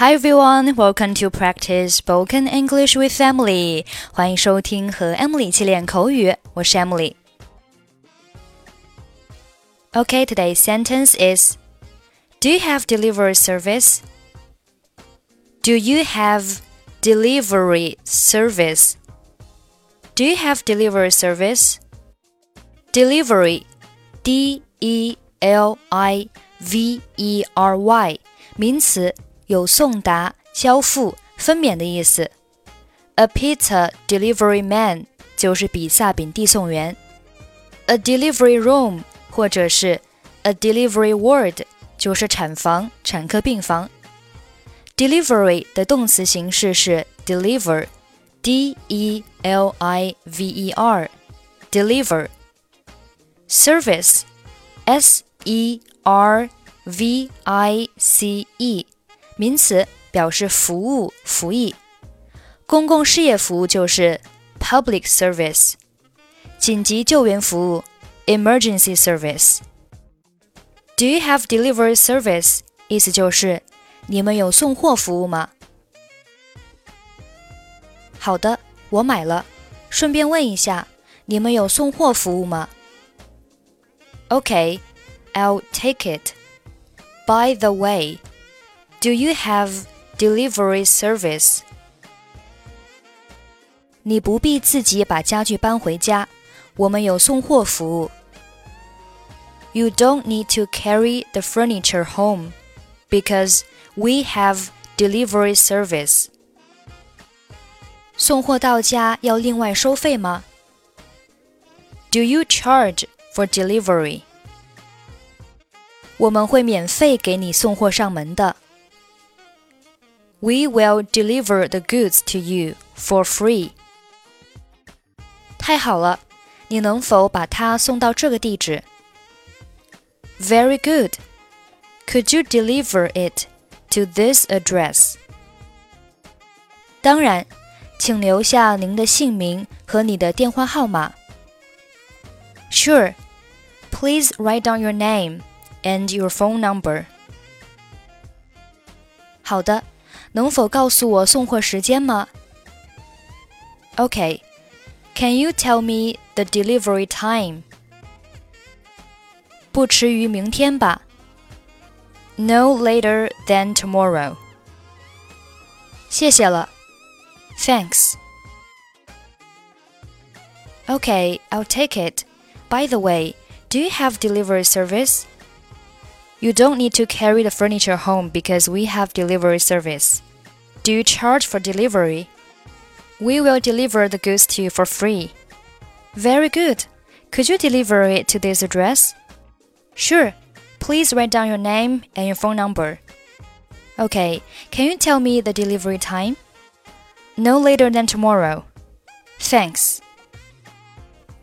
Hi everyone, welcome to practice spoken English with Emily. 欢迎收听和 Emily 一起练口语，我是 Emily。Okay, today's sentence is Do you have delivery service? Do you have delivery service? Do you have delivery service? Delivery, D E L I V E R Y，名词。 有送达、交付、分娩的意思。A pizza delivery man 就是比萨饼递送员。A delivery room 或者是 a delivery ward 就是产房、产科病房。Delivery 的动词形式是 deliver，d e l i v e r，deliver。Service，s e r v i c e。名词表示服务、服役。公共事业服务就是 public service，紧急救援服务 emergency service。Do you have delivery service？意思就是你们有送货服务吗？好的，我买了。顺便问一下，你们有送货服务吗？Okay，I'll take it. By the way. Do you have delivery service? 你不必自己把家具搬回家，我们有送货服务。You don't need to carry the furniture home because we have delivery service. 送货到家要另外收费吗？Do you charge for delivery? 我们会免费给你送货上门的。 we will deliver the goods to you for free. 太好了，你能否把它送到这个地址？Very good. Could you deliver it to this address? 当然，请留下您的姓名和你的电话号码。Sure. Please write down your name and your phone number. 好的。 能否告诉我送货时间吗？Okay, can you tell me the delivery time? 不迟于明天吧。No later than tomorrow. 谢谢了。Thanks. Okay, I'll take it. By the way, do you have delivery service? You don't need to carry the furniture home because we have delivery service. Do you charge for delivery? We will deliver the goods to you for free. Very good. Could you deliver it to this address? Sure. Please write down your name and your phone number. Okay, can you tell me the delivery time? No later than tomorrow. Thanks.